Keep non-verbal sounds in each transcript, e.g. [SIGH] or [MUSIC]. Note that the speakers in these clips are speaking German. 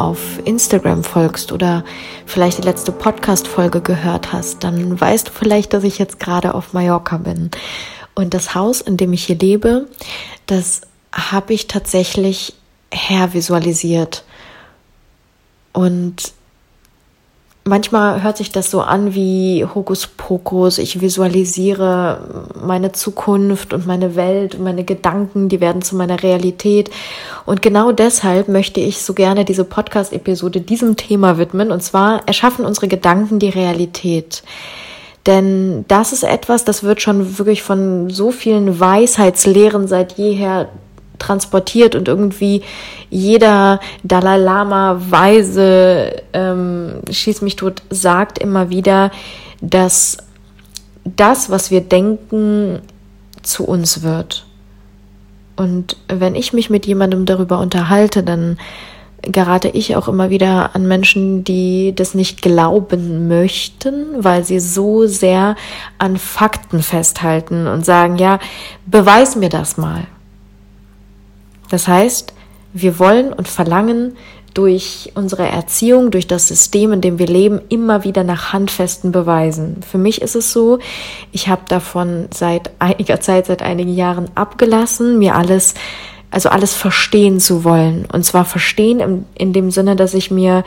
Auf Instagram folgst oder vielleicht die letzte Podcast-Folge gehört hast, dann weißt du vielleicht, dass ich jetzt gerade auf Mallorca bin. Und das Haus, in dem ich hier lebe, das habe ich tatsächlich hervisualisiert. Und manchmal hört sich das so an wie Hokuspokus. Ich visualisiere meine Zukunft und meine Welt und meine Gedanken, die werden zu meiner Realität. Und genau deshalb möchte ich so gerne diese Podcast-Episode diesem Thema widmen. Und zwar erschaffen unsere Gedanken die Realität. Denn das ist etwas, das wird schon wirklich von so vielen Weisheitslehren seit jeher transportiert und irgendwie jeder Dalai Lama Weise ähm, schieß mich tot sagt immer wieder, dass das, was wir denken, zu uns wird. Und wenn ich mich mit jemandem darüber unterhalte, dann gerate ich auch immer wieder an Menschen, die das nicht glauben möchten, weil sie so sehr an Fakten festhalten und sagen, ja, beweis mir das mal. Das heißt, wir wollen und verlangen durch unsere Erziehung, durch das System, in dem wir leben, immer wieder nach handfesten Beweisen. Für mich ist es so, ich habe davon seit einiger Zeit, seit einigen Jahren abgelassen, mir alles, also alles verstehen zu wollen. Und zwar verstehen in, in dem Sinne, dass ich mir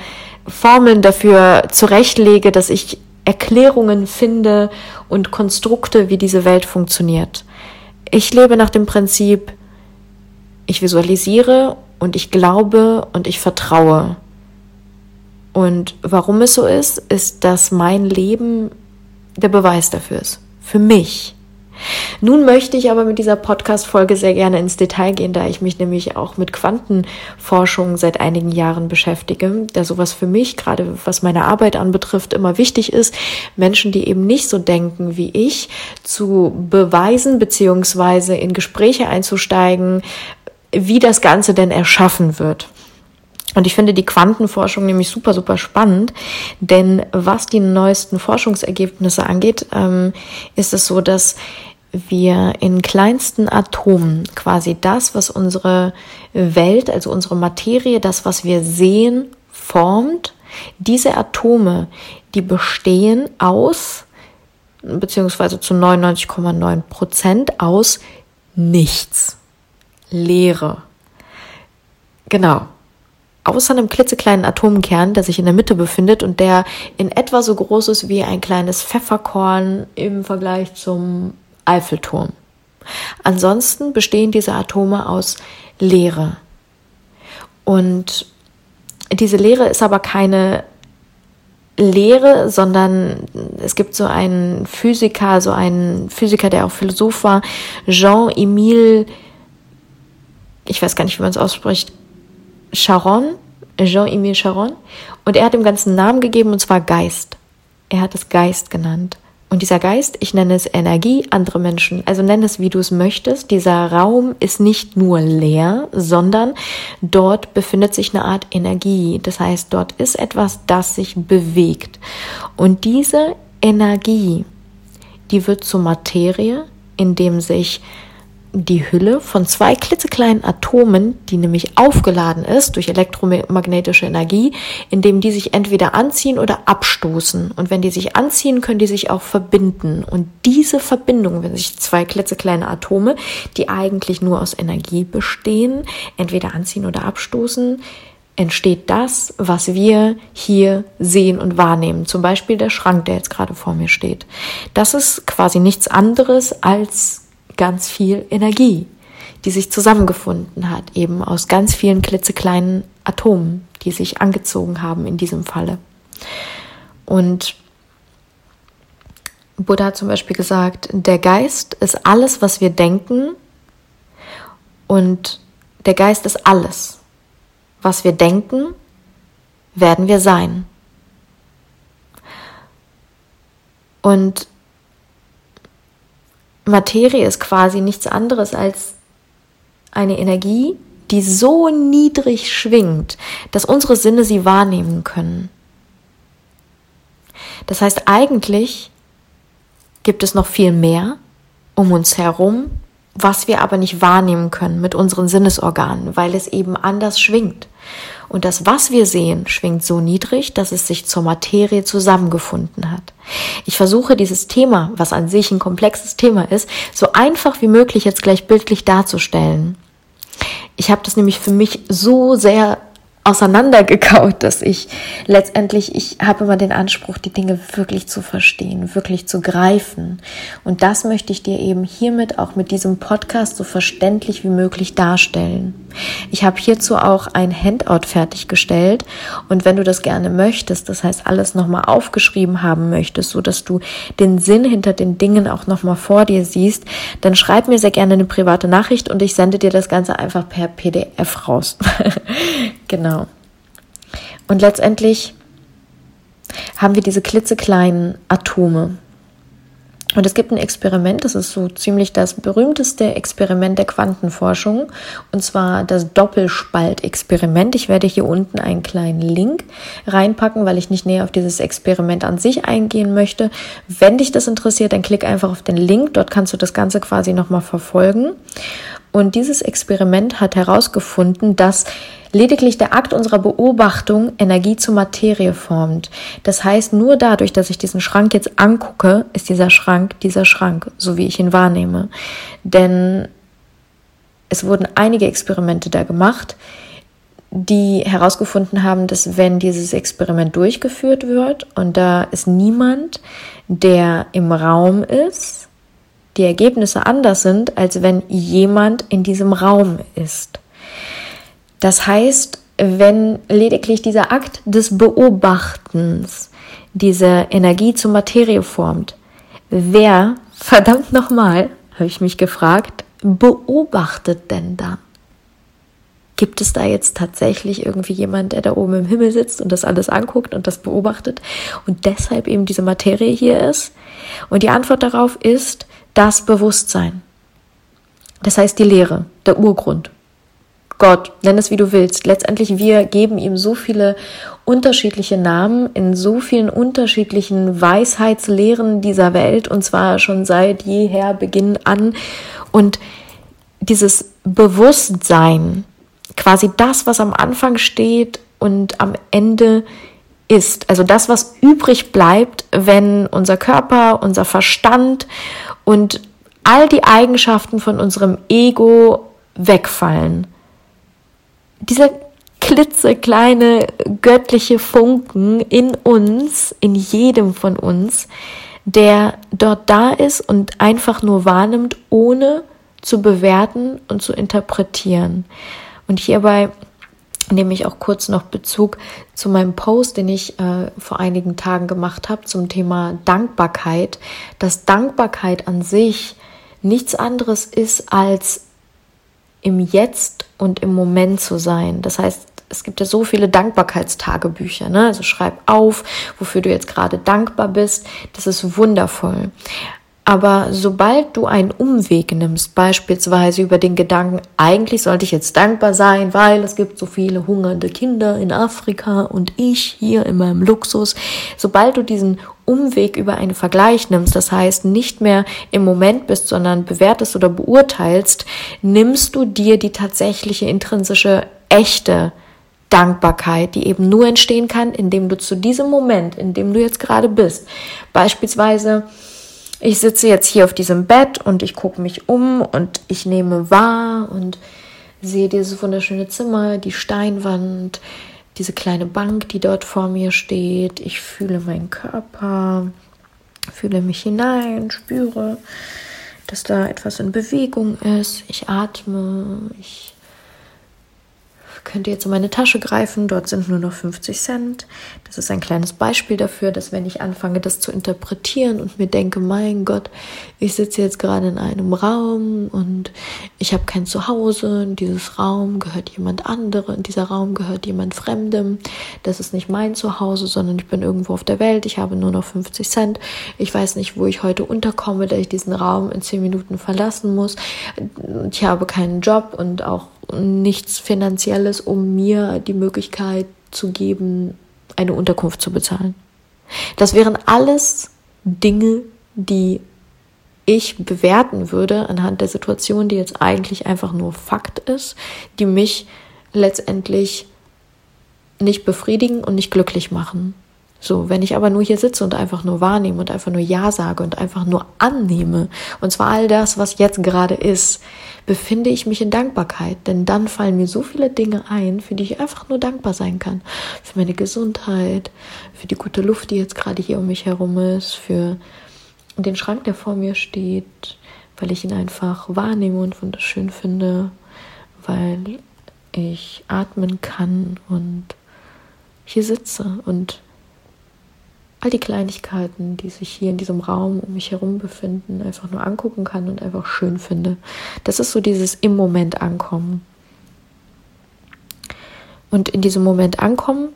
Formeln dafür zurechtlege, dass ich Erklärungen finde und Konstrukte, wie diese Welt funktioniert. Ich lebe nach dem Prinzip, ich visualisiere und ich glaube und ich vertraue. Und warum es so ist, ist, dass mein Leben der Beweis dafür ist. Für mich. Nun möchte ich aber mit dieser Podcast-Folge sehr gerne ins Detail gehen, da ich mich nämlich auch mit Quantenforschung seit einigen Jahren beschäftige, da sowas für mich, gerade was meine Arbeit anbetrifft, immer wichtig ist, Menschen, die eben nicht so denken wie ich, zu beweisen beziehungsweise in Gespräche einzusteigen, wie das Ganze denn erschaffen wird. Und ich finde die Quantenforschung nämlich super, super spannend, denn was die neuesten Forschungsergebnisse angeht, ähm, ist es so, dass wir in kleinsten Atomen quasi das, was unsere Welt, also unsere Materie, das, was wir sehen, formt. Diese Atome, die bestehen aus, beziehungsweise zu 99,9 Prozent aus nichts. Leere. Genau. Außer einem klitzekleinen Atomkern, der sich in der Mitte befindet und der in etwa so groß ist wie ein kleines Pfefferkorn im Vergleich zum Eiffelturm. Ansonsten bestehen diese Atome aus Leere. Und diese Leere ist aber keine Lehre, sondern es gibt so einen Physiker, so einen Physiker, der auch Philosoph war, Jean-Emile ich weiß gar nicht, wie man es ausspricht, Charon, Jean-Emile Charon. Und er hat dem ganzen Namen gegeben, und zwar Geist. Er hat es Geist genannt. Und dieser Geist, ich nenne es Energie, andere Menschen, also nenne es, wie du es möchtest. Dieser Raum ist nicht nur leer, sondern dort befindet sich eine Art Energie. Das heißt, dort ist etwas, das sich bewegt. Und diese Energie, die wird zur Materie, in dem sich die Hülle von zwei klitzekleinen Atomen, die nämlich aufgeladen ist durch elektromagnetische Energie, indem die sich entweder anziehen oder abstoßen. Und wenn die sich anziehen, können die sich auch verbinden. Und diese Verbindung, wenn sich zwei klitzekleine Atome, die eigentlich nur aus Energie bestehen, entweder anziehen oder abstoßen, entsteht das, was wir hier sehen und wahrnehmen. Zum Beispiel der Schrank, der jetzt gerade vor mir steht. Das ist quasi nichts anderes als ganz viel Energie, die sich zusammengefunden hat, eben aus ganz vielen klitzekleinen Atomen, die sich angezogen haben in diesem Falle. Und Buddha hat zum Beispiel gesagt, der Geist ist alles, was wir denken und der Geist ist alles. Was wir denken, werden wir sein. Und Materie ist quasi nichts anderes als eine Energie, die so niedrig schwingt, dass unsere Sinne sie wahrnehmen können. Das heißt, eigentlich gibt es noch viel mehr um uns herum, was wir aber nicht wahrnehmen können mit unseren Sinnesorganen, weil es eben anders schwingt. Und das, was wir sehen, schwingt so niedrig, dass es sich zur Materie zusammengefunden hat. Ich versuche dieses Thema, was an sich ein komplexes Thema ist, so einfach wie möglich jetzt gleich bildlich darzustellen. Ich habe das nämlich für mich so sehr auseinandergekaut, dass ich letztendlich, ich habe immer den Anspruch, die Dinge wirklich zu verstehen, wirklich zu greifen. Und das möchte ich dir eben hiermit auch mit diesem Podcast so verständlich wie möglich darstellen. Ich habe hierzu auch ein Handout fertiggestellt und wenn du das gerne möchtest, das heißt alles nochmal aufgeschrieben haben möchtest, so dass du den Sinn hinter den Dingen auch nochmal vor dir siehst, dann schreib mir sehr gerne eine private Nachricht und ich sende dir das Ganze einfach per PDF raus. [LAUGHS] genau. Und letztendlich haben wir diese klitzekleinen Atome. Und es gibt ein Experiment, das ist so ziemlich das berühmteste Experiment der Quantenforschung, und zwar das Doppelspaltexperiment. Ich werde hier unten einen kleinen Link reinpacken, weil ich nicht näher auf dieses Experiment an sich eingehen möchte. Wenn dich das interessiert, dann klick einfach auf den Link, dort kannst du das Ganze quasi nochmal verfolgen. Und dieses Experiment hat herausgefunden, dass lediglich der Akt unserer Beobachtung Energie zu Materie formt. Das heißt, nur dadurch, dass ich diesen Schrank jetzt angucke, ist dieser Schrank dieser Schrank, so wie ich ihn wahrnehme. Denn es wurden einige Experimente da gemacht, die herausgefunden haben, dass wenn dieses Experiment durchgeführt wird und da ist niemand, der im Raum ist, die Ergebnisse anders sind, als wenn jemand in diesem Raum ist. Das heißt, wenn lediglich dieser Akt des Beobachtens diese Energie zur Materie formt, wer, [LAUGHS] verdammt nochmal, habe ich mich gefragt, beobachtet denn dann? Gibt es da jetzt tatsächlich irgendwie jemand, der da oben im Himmel sitzt und das alles anguckt und das beobachtet und deshalb eben diese Materie hier ist? Und die Antwort darauf ist, das Bewusstsein. Das heißt die Lehre, der Urgrund. Gott, nenn es wie du willst. Letztendlich, wir geben ihm so viele unterschiedliche Namen in so vielen unterschiedlichen Weisheitslehren dieser Welt und zwar schon seit jeher Beginn an. Und dieses Bewusstsein, quasi das, was am Anfang steht und am Ende ist. Also das, was übrig bleibt, wenn unser Körper, unser Verstand und all die Eigenschaften von unserem Ego wegfallen. Dieser klitzekleine göttliche Funken in uns, in jedem von uns, der dort da ist und einfach nur wahrnimmt, ohne zu bewerten und zu interpretieren. Und hierbei nehme ich auch kurz noch Bezug zu meinem Post, den ich äh, vor einigen Tagen gemacht habe zum Thema Dankbarkeit, dass Dankbarkeit an sich nichts anderes ist als im Jetzt und im Moment zu sein. Das heißt, es gibt ja so viele Dankbarkeitstagebücher, ne? Also schreib auf, wofür du jetzt gerade dankbar bist. Das ist wundervoll. Aber sobald du einen Umweg nimmst, beispielsweise über den Gedanken, eigentlich sollte ich jetzt dankbar sein, weil es gibt so viele hungernde Kinder in Afrika und ich hier in meinem Luxus, sobald du diesen Umweg über einen Vergleich nimmst, das heißt nicht mehr im Moment bist, sondern bewertest oder beurteilst, nimmst du dir die tatsächliche intrinsische, echte Dankbarkeit, die eben nur entstehen kann, indem du zu diesem Moment, in dem du jetzt gerade bist, beispielsweise ich sitze jetzt hier auf diesem Bett und ich gucke mich um und ich nehme wahr und sehe dieses wunderschöne Zimmer, die Steinwand, diese kleine Bank, die dort vor mir steht. Ich fühle meinen Körper, fühle mich hinein, spüre, dass da etwas in Bewegung ist. Ich atme, ich könnt ihr jetzt in meine Tasche greifen, dort sind nur noch 50 Cent. Das ist ein kleines Beispiel dafür, dass wenn ich anfange, das zu interpretieren und mir denke, mein Gott, ich sitze jetzt gerade in einem Raum und ich habe kein Zuhause, in dieses Raum gehört jemand anderem, dieser Raum gehört jemand Fremdem, das ist nicht mein Zuhause, sondern ich bin irgendwo auf der Welt, ich habe nur noch 50 Cent, ich weiß nicht, wo ich heute unterkomme, da ich diesen Raum in 10 Minuten verlassen muss, ich habe keinen Job und auch nichts Finanzielles, um mir die Möglichkeit zu geben, eine Unterkunft zu bezahlen. Das wären alles Dinge, die ich bewerten würde anhand der Situation, die jetzt eigentlich einfach nur Fakt ist, die mich letztendlich nicht befriedigen und nicht glücklich machen. So, wenn ich aber nur hier sitze und einfach nur wahrnehme und einfach nur Ja sage und einfach nur annehme, und zwar all das, was jetzt gerade ist, befinde ich mich in Dankbarkeit, denn dann fallen mir so viele Dinge ein, für die ich einfach nur dankbar sein kann. Für meine Gesundheit, für die gute Luft, die jetzt gerade hier um mich herum ist, für den Schrank, der vor mir steht, weil ich ihn einfach wahrnehme und wunderschön finde, weil ich atmen kann und hier sitze und all die Kleinigkeiten, die sich hier in diesem Raum um mich herum befinden, einfach nur angucken kann und einfach schön finde. Das ist so dieses im Moment ankommen. Und in diesem Moment ankommen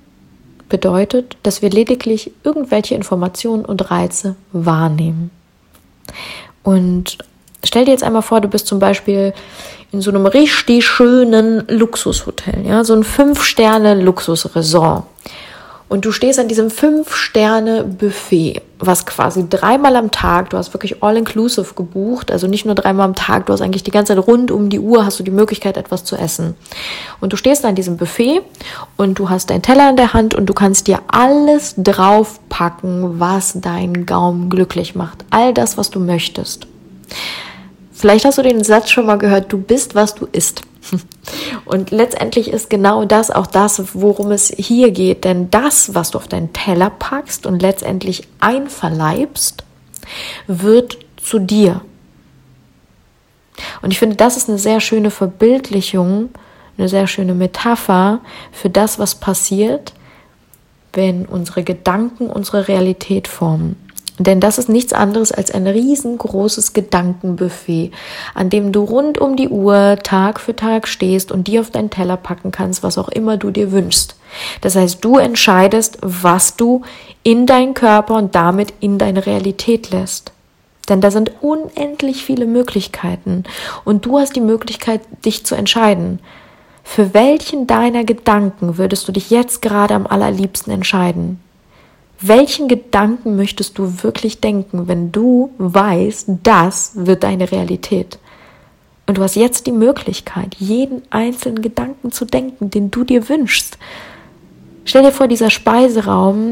bedeutet, dass wir lediglich irgendwelche Informationen und Reize wahrnehmen. Und stell dir jetzt einmal vor, du bist zum Beispiel in so einem richtig schönen Luxushotel, ja, so ein Fünf-Sterne-Luxusresort. Und du stehst an diesem Fünf-Sterne-Buffet, was quasi dreimal am Tag, du hast wirklich all-inclusive gebucht, also nicht nur dreimal am Tag, du hast eigentlich die ganze Zeit rund um die Uhr, hast du die Möglichkeit, etwas zu essen. Und du stehst an diesem Buffet und du hast deinen Teller in der Hand und du kannst dir alles draufpacken, was deinen Gaumen glücklich macht. All das, was du möchtest. Vielleicht hast du den Satz schon mal gehört, du bist, was du isst. [LAUGHS] Und letztendlich ist genau das auch das, worum es hier geht. Denn das, was du auf deinen Teller packst und letztendlich einverleibst, wird zu dir. Und ich finde, das ist eine sehr schöne Verbildlichung, eine sehr schöne Metapher für das, was passiert, wenn unsere Gedanken unsere Realität formen. Denn das ist nichts anderes als ein riesengroßes Gedankenbuffet, an dem du rund um die Uhr Tag für Tag stehst und dir auf deinen Teller packen kannst, was auch immer du dir wünschst. Das heißt, du entscheidest, was du in deinen Körper und damit in deine Realität lässt. Denn da sind unendlich viele Möglichkeiten und du hast die Möglichkeit, dich zu entscheiden. Für welchen deiner Gedanken würdest du dich jetzt gerade am allerliebsten entscheiden? Welchen Gedanken möchtest du wirklich denken, wenn du weißt, das wird deine Realität? Und du hast jetzt die Möglichkeit, jeden einzelnen Gedanken zu denken, den du dir wünschst. Stell dir vor, dieser Speiseraum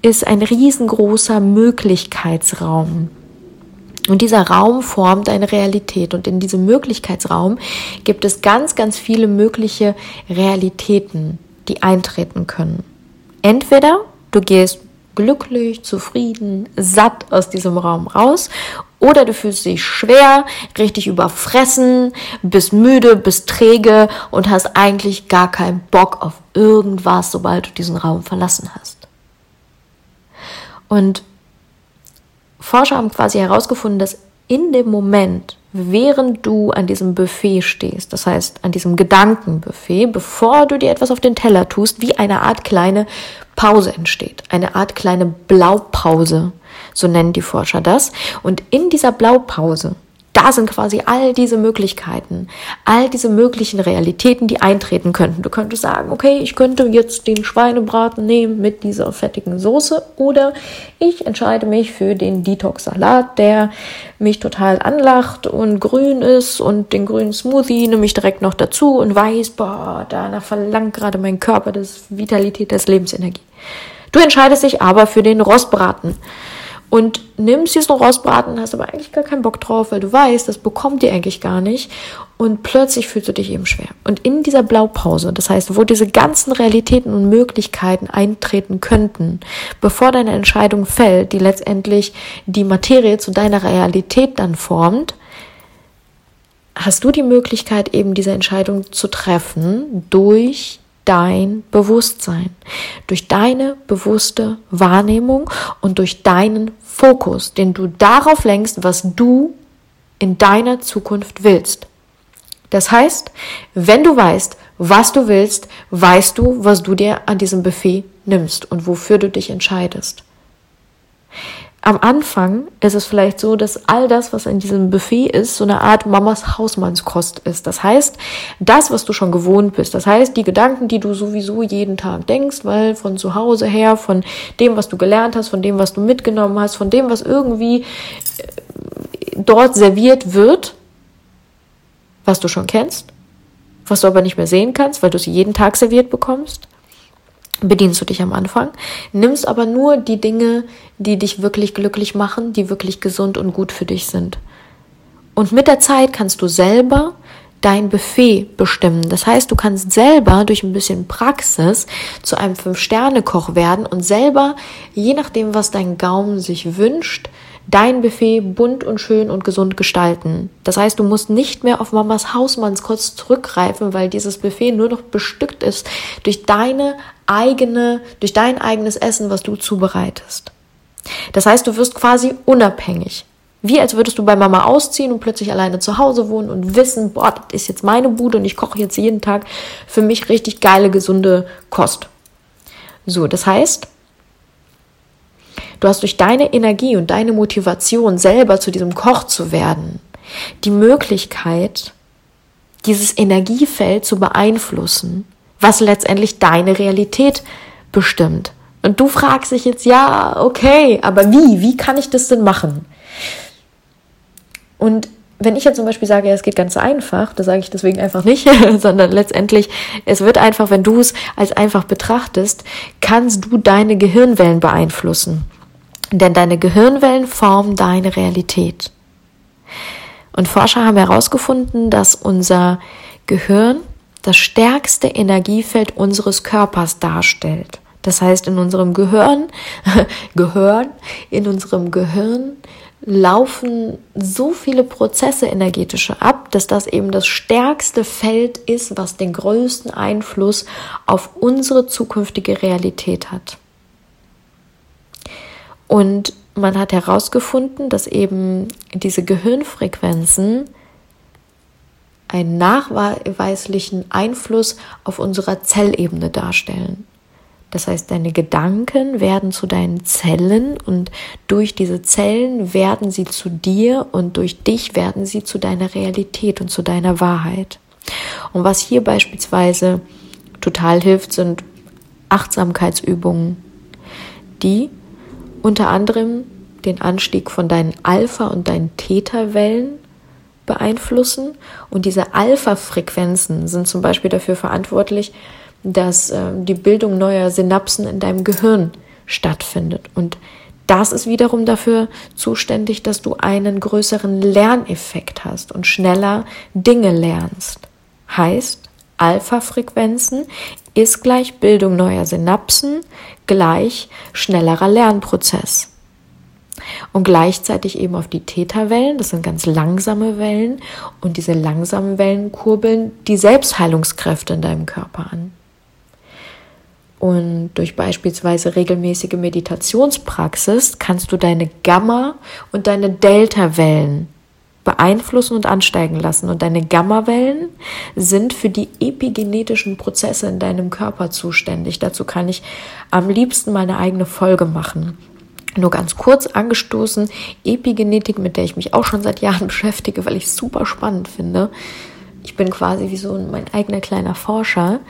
ist ein riesengroßer Möglichkeitsraum. Und dieser Raum formt eine Realität. Und in diesem Möglichkeitsraum gibt es ganz, ganz viele mögliche Realitäten, die eintreten können. Entweder du gehst glücklich, zufrieden, satt aus diesem Raum raus oder du fühlst dich schwer, richtig überfressen, bist müde, bist träge und hast eigentlich gar keinen Bock auf irgendwas, sobald du diesen Raum verlassen hast. Und Forscher haben quasi herausgefunden, dass in dem Moment, während du an diesem Buffet stehst, das heißt an diesem Gedankenbuffet, bevor du dir etwas auf den Teller tust, wie eine Art kleine Pause entsteht, eine Art kleine Blaupause, so nennen die Forscher das. Und in dieser Blaupause da sind quasi all diese Möglichkeiten, all diese möglichen Realitäten, die eintreten könnten. Du könntest sagen, okay, ich könnte jetzt den Schweinebraten nehmen mit dieser fettigen Soße oder ich entscheide mich für den Detox-Salat, der mich total anlacht und grün ist und den grünen Smoothie nehme ich direkt noch dazu und weiß, boah, danach verlangt gerade mein Körper das Vitalität, das Lebensenergie. Du entscheidest dich aber für den Rostbraten und nimmst diesen Rostbraten, hast aber eigentlich gar keinen Bock drauf, weil du weißt, das bekommt ihr eigentlich gar nicht. Und plötzlich fühlst du dich eben schwer. Und in dieser Blaupause, das heißt, wo diese ganzen Realitäten und Möglichkeiten eintreten könnten, bevor deine Entscheidung fällt, die letztendlich die Materie zu deiner Realität dann formt, hast du die Möglichkeit, eben diese Entscheidung zu treffen durch dein Bewusstsein, durch deine bewusste Wahrnehmung und durch deinen Fokus, den du darauf lenkst, was du in deiner Zukunft willst. Das heißt, wenn du weißt, was du willst, weißt du, was du dir an diesem Buffet nimmst und wofür du dich entscheidest am Anfang ist es vielleicht so, dass all das, was in diesem Buffet ist, so eine Art Mamas Hausmannskost ist. Das heißt, das, was du schon gewohnt bist, das heißt, die Gedanken, die du sowieso jeden Tag denkst, weil von zu Hause her, von dem, was du gelernt hast, von dem, was du mitgenommen hast, von dem, was irgendwie äh, dort serviert wird, was du schon kennst, was du aber nicht mehr sehen kannst, weil du es jeden Tag serviert bekommst, bedienst du dich am Anfang, nimmst aber nur die Dinge, die dich wirklich glücklich machen, die wirklich gesund und gut für dich sind. Und mit der Zeit kannst du selber dein Buffet bestimmen. Das heißt, du kannst selber durch ein bisschen Praxis zu einem Fünf-Sterne-Koch werden und selber, je nachdem, was dein Gaumen sich wünscht, dein Buffet bunt und schön und gesund gestalten. Das heißt, du musst nicht mehr auf Mamas Hausmannskost zurückgreifen, weil dieses Buffet nur noch bestückt ist durch deine eigene, durch dein eigenes Essen, was du zubereitest. Das heißt, du wirst quasi unabhängig. Wie als würdest du bei Mama ausziehen und plötzlich alleine zu Hause wohnen und wissen, boah, das ist jetzt meine Bude und ich koche jetzt jeden Tag für mich richtig geile, gesunde Kost. So, das heißt, du hast durch deine Energie und deine Motivation selber zu diesem Koch zu werden, die Möglichkeit, dieses Energiefeld zu beeinflussen, was letztendlich deine Realität bestimmt. Und du fragst dich jetzt, ja, okay, aber wie? Wie kann ich das denn machen? Und wenn ich jetzt zum Beispiel sage, ja, es geht ganz einfach, das sage ich deswegen einfach nicht, [LAUGHS] sondern letztendlich, es wird einfach, wenn du es als einfach betrachtest, kannst du deine Gehirnwellen beeinflussen. Denn deine Gehirnwellen formen deine Realität. Und Forscher haben herausgefunden, dass unser Gehirn das stärkste Energiefeld unseres Körpers darstellt. Das heißt, in unserem Gehirn, [LAUGHS] Gehirn, in unserem Gehirn laufen so viele Prozesse energetische ab, dass das eben das stärkste Feld ist, was den größten Einfluss auf unsere zukünftige Realität hat. Und man hat herausgefunden, dass eben diese Gehirnfrequenzen einen nachweislichen Einfluss auf unserer Zellebene darstellen. Das heißt, deine Gedanken werden zu deinen Zellen und durch diese Zellen werden sie zu dir und durch dich werden sie zu deiner Realität und zu deiner Wahrheit. Und was hier beispielsweise total hilft, sind Achtsamkeitsübungen, die unter anderem den Anstieg von deinen Alpha- und deinen Theta-Wellen beeinflussen. Und diese Alpha-Frequenzen sind zum Beispiel dafür verantwortlich, dass äh, die Bildung neuer Synapsen in deinem Gehirn stattfindet. Und das ist wiederum dafür zuständig, dass du einen größeren Lerneffekt hast und schneller Dinge lernst. Heißt, Alpha-Frequenzen ist gleich Bildung neuer Synapsen gleich schnellerer Lernprozess. Und gleichzeitig eben auf die Theta-Wellen, das sind ganz langsame Wellen, und diese langsamen Wellen kurbeln die Selbstheilungskräfte in deinem Körper an. Und durch beispielsweise regelmäßige Meditationspraxis kannst du deine Gamma- und deine Delta-Wellen beeinflussen und ansteigen lassen. Und deine Gamma-Wellen sind für die epigenetischen Prozesse in deinem Körper zuständig. Dazu kann ich am liebsten meine eigene Folge machen. Nur ganz kurz angestoßen, Epigenetik, mit der ich mich auch schon seit Jahren [LAUGHS] beschäftige, weil ich es super spannend finde. Ich bin quasi wie so mein eigener kleiner Forscher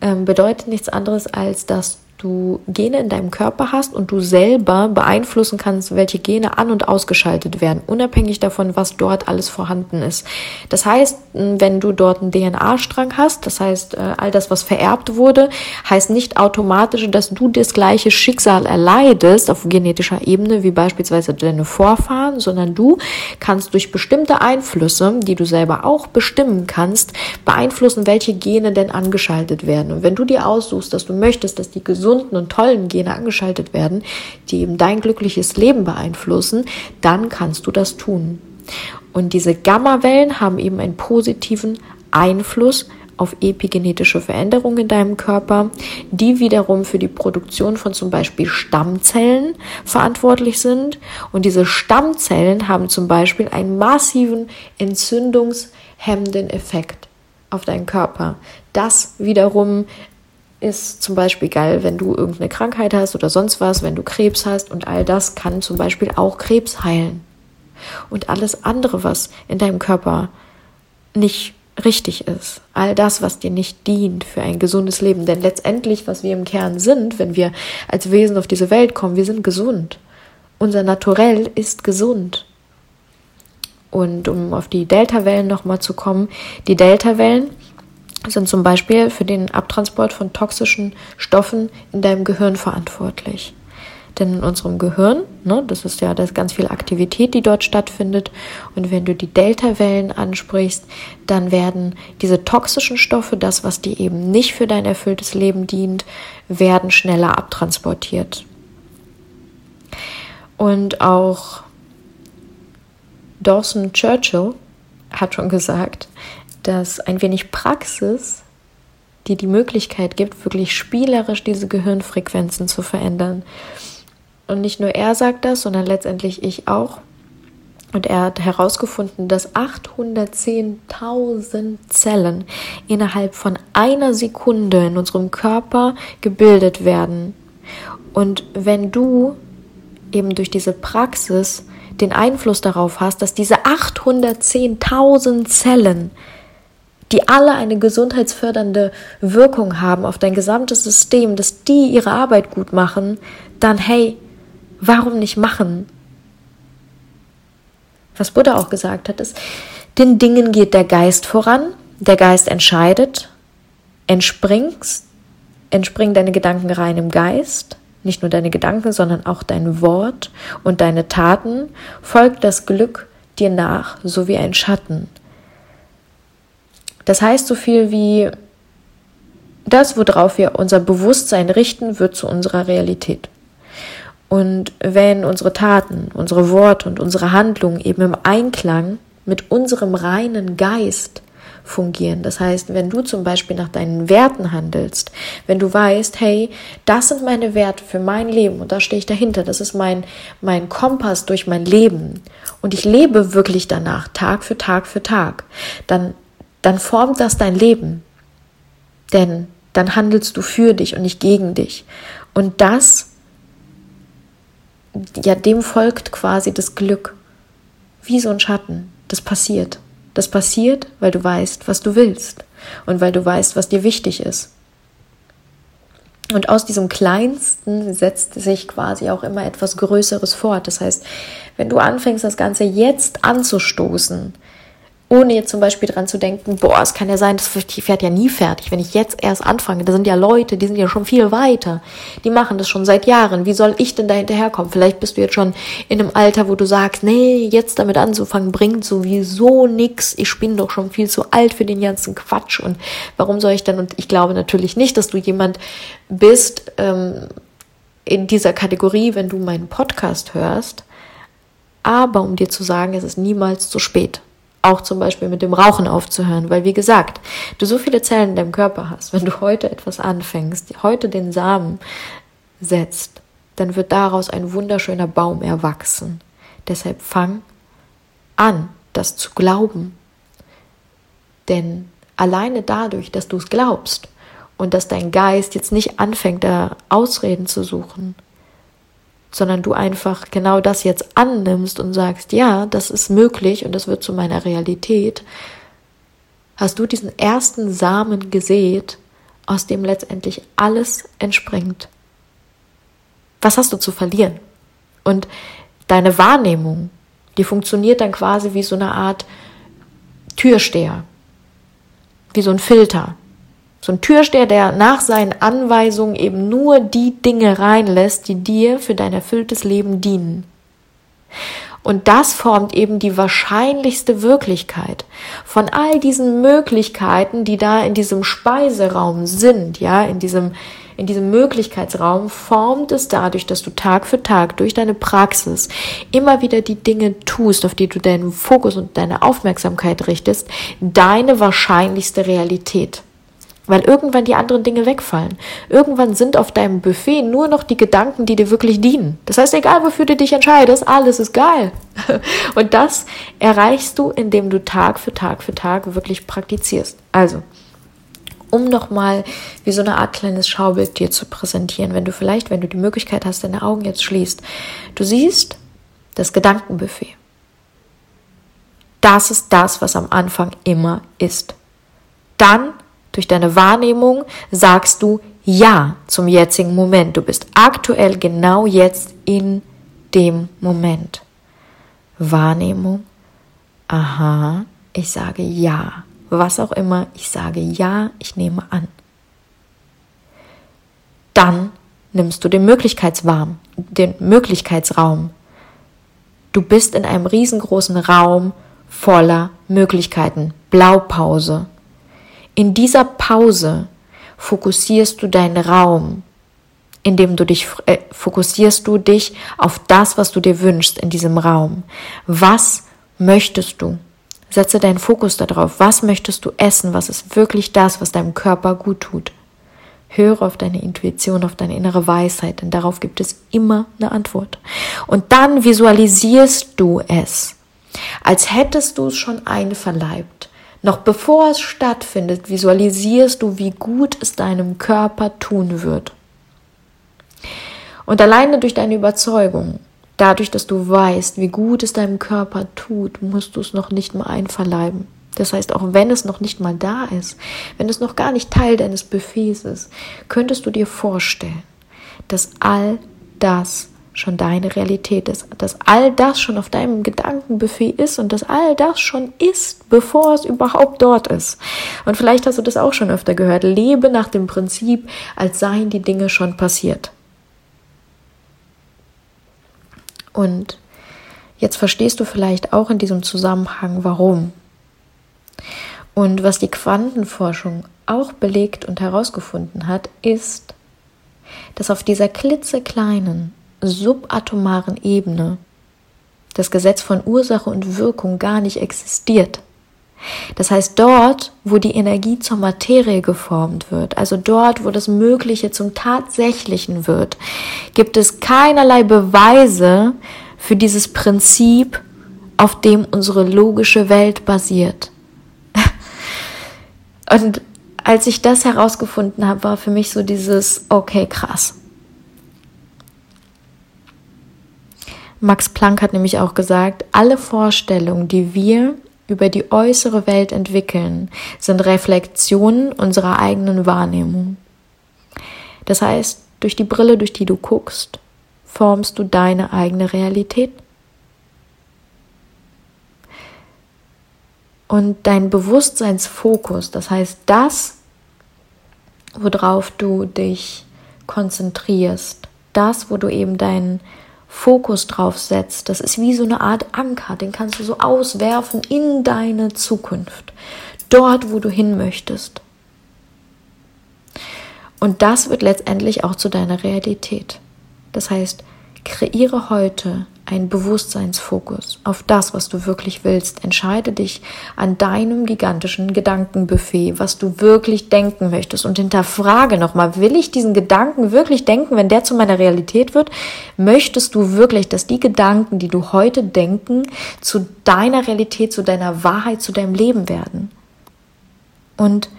ähm, bedeutet nichts anderes, als dass du Gene in deinem Körper hast und du selber beeinflussen kannst, welche Gene an- und ausgeschaltet werden, unabhängig davon, was dort alles vorhanden ist. Das heißt, wenn du dort einen DNA-Strang hast, das heißt, äh, all das, was vererbt wurde, heißt nicht automatisch, dass du das gleiche Schicksal erleidest auf genetischer Ebene wie beispielsweise deine Vorfahren, sondern du kannst durch bestimmte Einflüsse, die du selber auch bestimmen kannst, beeinflussen, welche Gene denn angeschaltet werden. Und wenn du dir aussuchst, dass du möchtest, dass die gesund gesunden und tollen Gene angeschaltet werden, die eben dein glückliches Leben beeinflussen, dann kannst du das tun. Und diese Gammawellen haben eben einen positiven Einfluss auf epigenetische Veränderungen in deinem Körper, die wiederum für die Produktion von zum Beispiel Stammzellen verantwortlich sind. Und diese Stammzellen haben zum Beispiel einen massiven entzündungshemmenden Effekt auf deinen Körper. Das wiederum ist zum Beispiel geil, wenn du irgendeine Krankheit hast oder sonst was, wenn du Krebs hast und all das kann zum Beispiel auch Krebs heilen. Und alles andere, was in deinem Körper nicht richtig ist, all das, was dir nicht dient für ein gesundes Leben, denn letztendlich, was wir im Kern sind, wenn wir als Wesen auf diese Welt kommen, wir sind gesund. Unser Naturell ist gesund. Und um auf die Delta-Wellen nochmal zu kommen, die Delta-Wellen sind zum Beispiel für den Abtransport von toxischen Stoffen in deinem Gehirn verantwortlich. Denn in unserem Gehirn, ne, das ist ja das ganz viel Aktivität, die dort stattfindet. Und wenn du die Delta-Wellen ansprichst, dann werden diese toxischen Stoffe, das, was dir eben nicht für dein erfülltes Leben dient, werden schneller abtransportiert. Und auch Dawson Churchill hat schon gesagt, dass ein wenig Praxis dir die Möglichkeit gibt, wirklich spielerisch diese Gehirnfrequenzen zu verändern. Und nicht nur er sagt das, sondern letztendlich ich auch. Und er hat herausgefunden, dass 810.000 Zellen innerhalb von einer Sekunde in unserem Körper gebildet werden. Und wenn du eben durch diese Praxis den Einfluss darauf hast, dass diese 810.000 Zellen, die alle eine gesundheitsfördernde Wirkung haben auf dein gesamtes System, dass die ihre Arbeit gut machen, dann hey, warum nicht machen? Was Buddha auch gesagt hat, ist, den Dingen geht der Geist voran, der Geist entscheidet, entspringst, entspringen deine Gedanken rein im Geist, nicht nur deine Gedanken, sondern auch dein Wort und deine Taten, folgt das Glück dir nach, so wie ein Schatten. Das heißt so viel wie das, worauf wir unser Bewusstsein richten, wird zu unserer Realität. Und wenn unsere Taten, unsere Worte und unsere Handlungen eben im Einklang mit unserem reinen Geist fungieren. Das heißt, wenn du zum Beispiel nach deinen Werten handelst, wenn du weißt, hey, das sind meine Werte für mein Leben und da stehe ich dahinter, das ist mein, mein Kompass durch mein Leben und ich lebe wirklich danach, Tag für Tag für Tag, dann, dann formt das dein Leben. Denn dann handelst du für dich und nicht gegen dich. Und das, ja, dem folgt quasi das Glück. Wie so ein Schatten. Das passiert. Das passiert, weil du weißt, was du willst und weil du weißt, was dir wichtig ist. Und aus diesem Kleinsten setzt sich quasi auch immer etwas Größeres fort. Das heißt, wenn du anfängst, das Ganze jetzt anzustoßen, ohne jetzt zum Beispiel dran zu denken, boah, es kann ja sein, das fährt ja nie fertig, wenn ich jetzt erst anfange. Da sind ja Leute, die sind ja schon viel weiter. Die machen das schon seit Jahren. Wie soll ich denn da hinterherkommen? Vielleicht bist du jetzt schon in einem Alter, wo du sagst, nee, jetzt damit anzufangen, bringt sowieso nix. Ich bin doch schon viel zu alt für den ganzen Quatsch. Und warum soll ich dann? Und ich glaube natürlich nicht, dass du jemand bist ähm, in dieser Kategorie, wenn du meinen Podcast hörst. Aber um dir zu sagen, es ist niemals zu spät auch zum Beispiel mit dem Rauchen aufzuhören, weil wie gesagt, du so viele Zellen in deinem Körper hast, wenn du heute etwas anfängst, heute den Samen setzt, dann wird daraus ein wunderschöner Baum erwachsen. Deshalb fang an, das zu glauben. Denn alleine dadurch, dass du es glaubst und dass dein Geist jetzt nicht anfängt, da Ausreden zu suchen, sondern du einfach genau das jetzt annimmst und sagst, ja, das ist möglich und das wird zu meiner Realität, hast du diesen ersten Samen gesät, aus dem letztendlich alles entspringt. Was hast du zu verlieren? Und deine Wahrnehmung, die funktioniert dann quasi wie so eine Art Türsteher, wie so ein Filter. So ein Türsteher, der nach seinen Anweisungen eben nur die Dinge reinlässt, die dir für dein erfülltes Leben dienen. Und das formt eben die wahrscheinlichste Wirklichkeit von all diesen Möglichkeiten, die da in diesem Speiseraum sind, ja, in diesem, in diesem Möglichkeitsraum formt es dadurch, dass du Tag für Tag durch deine Praxis immer wieder die Dinge tust, auf die du deinen Fokus und deine Aufmerksamkeit richtest, deine wahrscheinlichste Realität weil irgendwann die anderen Dinge wegfallen. Irgendwann sind auf deinem Buffet nur noch die Gedanken, die dir wirklich dienen. Das heißt, egal wofür du dich entscheidest, alles ist geil. [LAUGHS] Und das erreichst du, indem du Tag für Tag für Tag wirklich praktizierst. Also, um nochmal wie so eine Art kleines Schaubild dir zu präsentieren, wenn du vielleicht, wenn du die Möglichkeit hast, deine Augen jetzt schließt, du siehst das Gedankenbuffet. Das ist das, was am Anfang immer ist. Dann durch deine Wahrnehmung sagst du Ja zum jetzigen Moment. Du bist aktuell genau jetzt in dem Moment. Wahrnehmung, aha, ich sage ja. Was auch immer, ich sage ja, ich nehme an. Dann nimmst du den Möglichkeitsraum, den Möglichkeitsraum. Du bist in einem riesengroßen Raum voller Möglichkeiten. Blaupause. In dieser Pause fokussierst du deinen Raum, indem du dich äh, fokussierst du dich auf das, was du dir wünschst in diesem Raum. Was möchtest du? Setze deinen Fokus darauf. Was möchtest du essen? Was ist wirklich das, was deinem Körper gut tut? Höre auf deine Intuition, auf deine innere Weisheit, denn darauf gibt es immer eine Antwort. Und dann visualisierst du es, als hättest du es schon einverleibt. Noch bevor es stattfindet, visualisierst du, wie gut es deinem Körper tun wird. Und alleine durch deine Überzeugung, dadurch, dass du weißt, wie gut es deinem Körper tut, musst du es noch nicht mal einverleiben. Das heißt, auch wenn es noch nicht mal da ist, wenn es noch gar nicht Teil deines Buffets ist, könntest du dir vorstellen, dass all das schon deine Realität ist, dass all das schon auf deinem Gedankenbuffet ist und dass all das schon ist, bevor es überhaupt dort ist. Und vielleicht hast du das auch schon öfter gehört. Lebe nach dem Prinzip, als seien die Dinge schon passiert. Und jetzt verstehst du vielleicht auch in diesem Zusammenhang, warum. Und was die Quantenforschung auch belegt und herausgefunden hat, ist, dass auf dieser klitzekleinen, subatomaren Ebene das Gesetz von Ursache und Wirkung gar nicht existiert. Das heißt, dort, wo die Energie zur Materie geformt wird, also dort, wo das Mögliche zum Tatsächlichen wird, gibt es keinerlei Beweise für dieses Prinzip, auf dem unsere logische Welt basiert. [LAUGHS] Und als ich das herausgefunden habe, war für mich so dieses, okay, krass. Max Planck hat nämlich auch gesagt, alle Vorstellungen, die wir über die äußere Welt entwickeln, sind Reflexionen unserer eigenen Wahrnehmung. Das heißt, durch die Brille, durch die du guckst, formst du deine eigene Realität. Und dein Bewusstseinsfokus, das heißt das, worauf du dich konzentrierst, das, wo du eben deinen Fokus drauf setzt, das ist wie so eine Art Anker, den kannst du so auswerfen in deine Zukunft, dort, wo du hin möchtest. Und das wird letztendlich auch zu deiner Realität. Das heißt, kreiere heute einen Bewusstseinsfokus auf das, was du wirklich willst. Entscheide dich an deinem gigantischen Gedankenbuffet, was du wirklich denken möchtest und hinterfrage nochmal, will ich diesen Gedanken wirklich denken, wenn der zu meiner Realität wird? Möchtest du wirklich, dass die Gedanken, die du heute denken, zu deiner Realität, zu deiner Wahrheit, zu deinem Leben werden? Und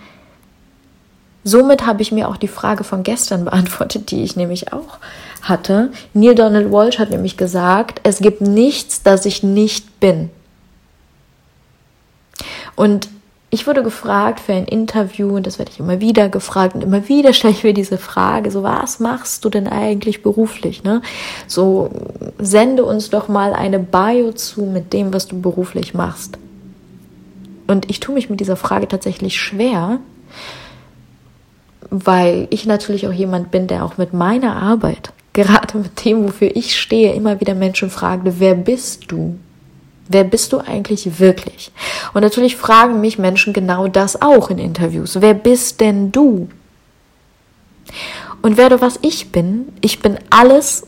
somit habe ich mir auch die Frage von gestern [LAUGHS] beantwortet, die ich nämlich auch hatte. Neil Donald Walsh hat nämlich gesagt, es gibt nichts, das ich nicht bin. Und ich wurde gefragt für ein Interview und das werde ich immer wieder gefragt und immer wieder stelle ich mir diese Frage, so was machst du denn eigentlich beruflich, ne? So sende uns doch mal eine Bio zu mit dem, was du beruflich machst. Und ich tue mich mit dieser Frage tatsächlich schwer, weil ich natürlich auch jemand bin, der auch mit meiner Arbeit [LAUGHS] gerade mit dem, wofür ich stehe, immer wieder Menschen fragte, wer bist du? Wer bist du eigentlich wirklich? Und natürlich fragen mich Menschen genau das auch in Interviews. Wer bist denn du? Und wer du was ich bin, ich bin alles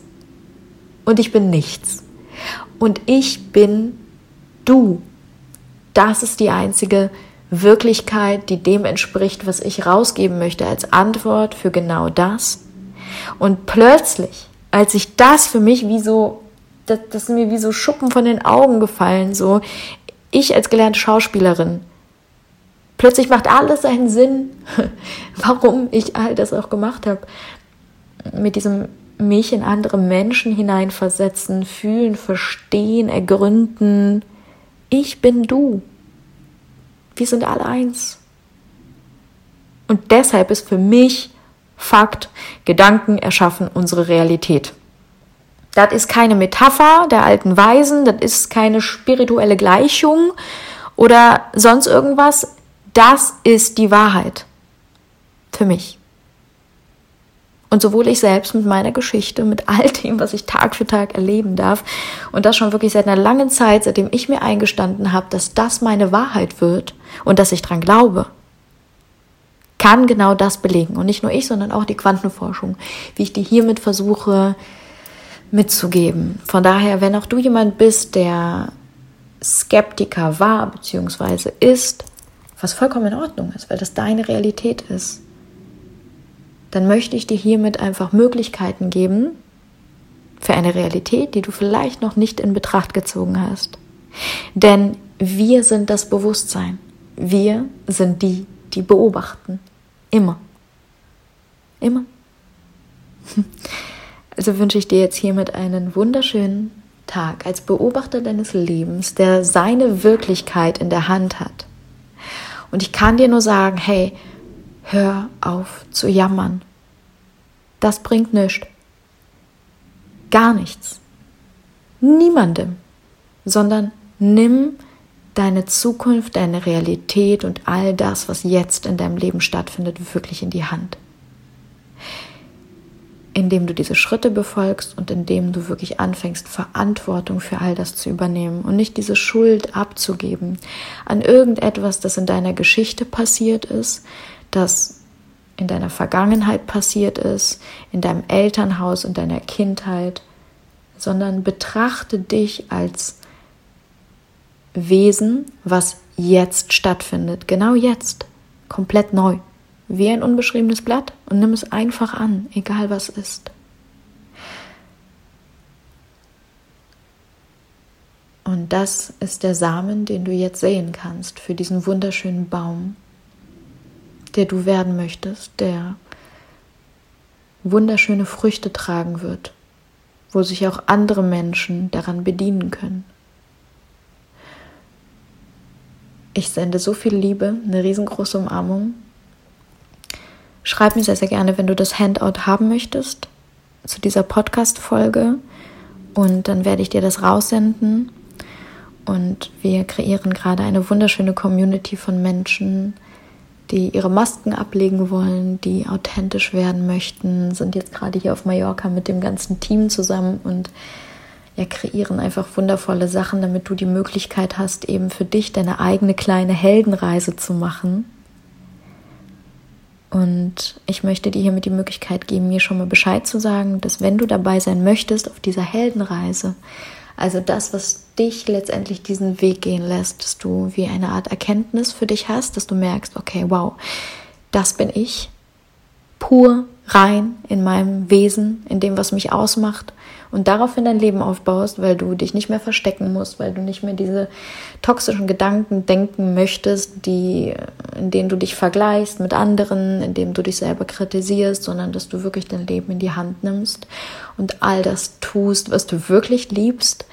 und ich bin nichts. Und ich bin du. Das ist die einzige Wirklichkeit, die dem entspricht, was ich rausgeben möchte als Antwort für genau das, und plötzlich, als ich das für mich wie so, das, das ist mir wie so Schuppen von den Augen gefallen, so, ich als gelernte Schauspielerin, plötzlich macht alles einen Sinn, [LAUGHS] warum ich all das auch gemacht habe. Mit diesem mich in andere Menschen hineinversetzen, fühlen, verstehen, ergründen. Ich bin du. Wir sind alle eins. Und deshalb ist für mich Fakt, Gedanken erschaffen unsere Realität. Das ist keine Metapher der alten Weisen, das ist keine spirituelle Gleichung oder sonst irgendwas. Das ist die Wahrheit. Für mich. Und sowohl ich selbst mit meiner Geschichte, mit all dem, was ich Tag für Tag erleben darf, und das schon wirklich seit einer langen Zeit, seitdem ich mir eingestanden habe, dass das meine Wahrheit wird und dass ich dran glaube, kann genau das belegen. Und nicht nur ich, sondern auch die Quantenforschung, wie ich die hiermit versuche mitzugeben. Von daher, wenn auch du jemand bist, der Skeptiker war bzw. ist, was vollkommen in Ordnung ist, weil das deine Realität ist, dann möchte ich dir hiermit einfach Möglichkeiten geben für eine Realität, die du vielleicht noch nicht in Betracht gezogen hast. Denn wir sind das Bewusstsein. Wir sind die, die beobachten. Immer. Immer. [LAUGHS] Also wünsche ich dir jetzt hiermit einen wunderschönen Tag als Beobachter deines Lebens, der seine Wirklichkeit in der Hand hat. Und ich kann dir nur sagen, hey, hör auf zu jammern. Das bringt nichts. Gar nichts. Niemandem. Sondern nimm deine Zukunft, deine Realität und all das, was jetzt in deinem Leben stattfindet, wirklich in die Hand. Indem du diese Schritte befolgst und indem du wirklich anfängst, Verantwortung für all das zu übernehmen und nicht diese Schuld abzugeben an irgendetwas, das in deiner Geschichte passiert ist, das in deiner Vergangenheit passiert ist, in deinem Elternhaus, in deiner Kindheit, sondern betrachte dich als Wesen, was jetzt stattfindet, genau jetzt, komplett neu, wie ein unbeschriebenes Blatt und nimm es einfach an, egal was ist. Und das ist der Samen, den du jetzt sehen kannst für diesen wunderschönen Baum, der du werden möchtest, der wunderschöne Früchte tragen wird, wo sich auch andere Menschen daran bedienen können. Ich sende so viel Liebe, eine riesengroße Umarmung. Schreib mir sehr, sehr gerne, wenn du das Handout haben möchtest zu dieser Podcast-Folge. Und dann werde ich dir das raussenden. Und wir kreieren gerade eine wunderschöne Community von Menschen, die ihre Masken ablegen wollen, die authentisch werden möchten, sind jetzt gerade hier auf Mallorca mit dem ganzen Team zusammen und ja, kreieren einfach wundervolle Sachen, damit du die Möglichkeit hast, eben für dich deine eigene kleine Heldenreise zu machen. Und ich möchte dir hiermit die Möglichkeit geben, mir schon mal Bescheid zu sagen, dass wenn du dabei sein möchtest auf dieser Heldenreise, also das, was dich letztendlich diesen Weg gehen lässt, dass du wie eine Art Erkenntnis für dich hast, dass du merkst, okay, wow, das bin ich, pur, rein in meinem Wesen, in dem, was mich ausmacht und daraufhin dein Leben aufbaust, weil du dich nicht mehr verstecken musst, weil du nicht mehr diese toxischen Gedanken denken möchtest, die, in denen du dich vergleichst mit anderen, in denen du dich selber kritisierst, sondern dass du wirklich dein Leben in die Hand nimmst und all das tust, was du wirklich liebst,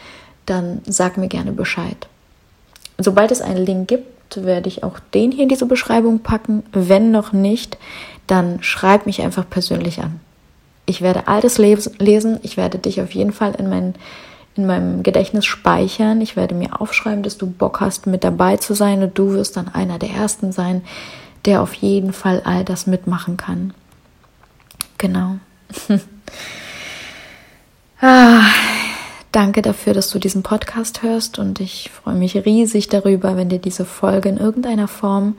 dann sag mir gerne Bescheid. Sobald es einen Link gibt, werde ich auch den hier in diese Beschreibung packen. Wenn noch nicht, dann schreib mich einfach persönlich an. Ich werde all das lesen. Ich werde dich auf jeden Fall in, mein, in meinem Gedächtnis speichern. Ich werde mir aufschreiben, dass du Bock hast, mit dabei zu sein. Und du wirst dann einer der Ersten sein, der auf jeden Fall all das mitmachen kann. Genau. [LAUGHS] ah, danke dafür, dass du diesen Podcast hörst. Und ich freue mich riesig darüber, wenn dir diese Folge in irgendeiner Form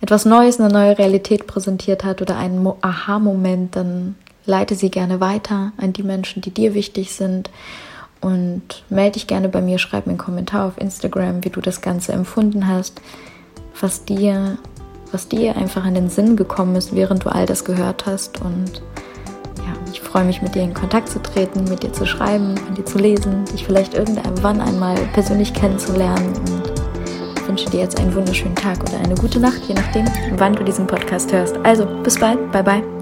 etwas Neues, eine neue Realität präsentiert hat oder einen Aha-Moment, dann leite sie gerne weiter an die Menschen, die dir wichtig sind. Und melde dich gerne bei mir, schreib mir einen Kommentar auf Instagram, wie du das Ganze empfunden hast, was dir, was dir einfach in den Sinn gekommen ist, während du all das gehört hast. Und ja, ich freue mich, mit dir in Kontakt zu treten, mit dir zu schreiben, mit dir zu lesen, dich vielleicht irgendwann einmal persönlich kennenzulernen. Und wünsche dir jetzt einen wunderschönen Tag oder eine gute Nacht, je nachdem, wann du diesen Podcast hörst. Also, bis bald, bye bye.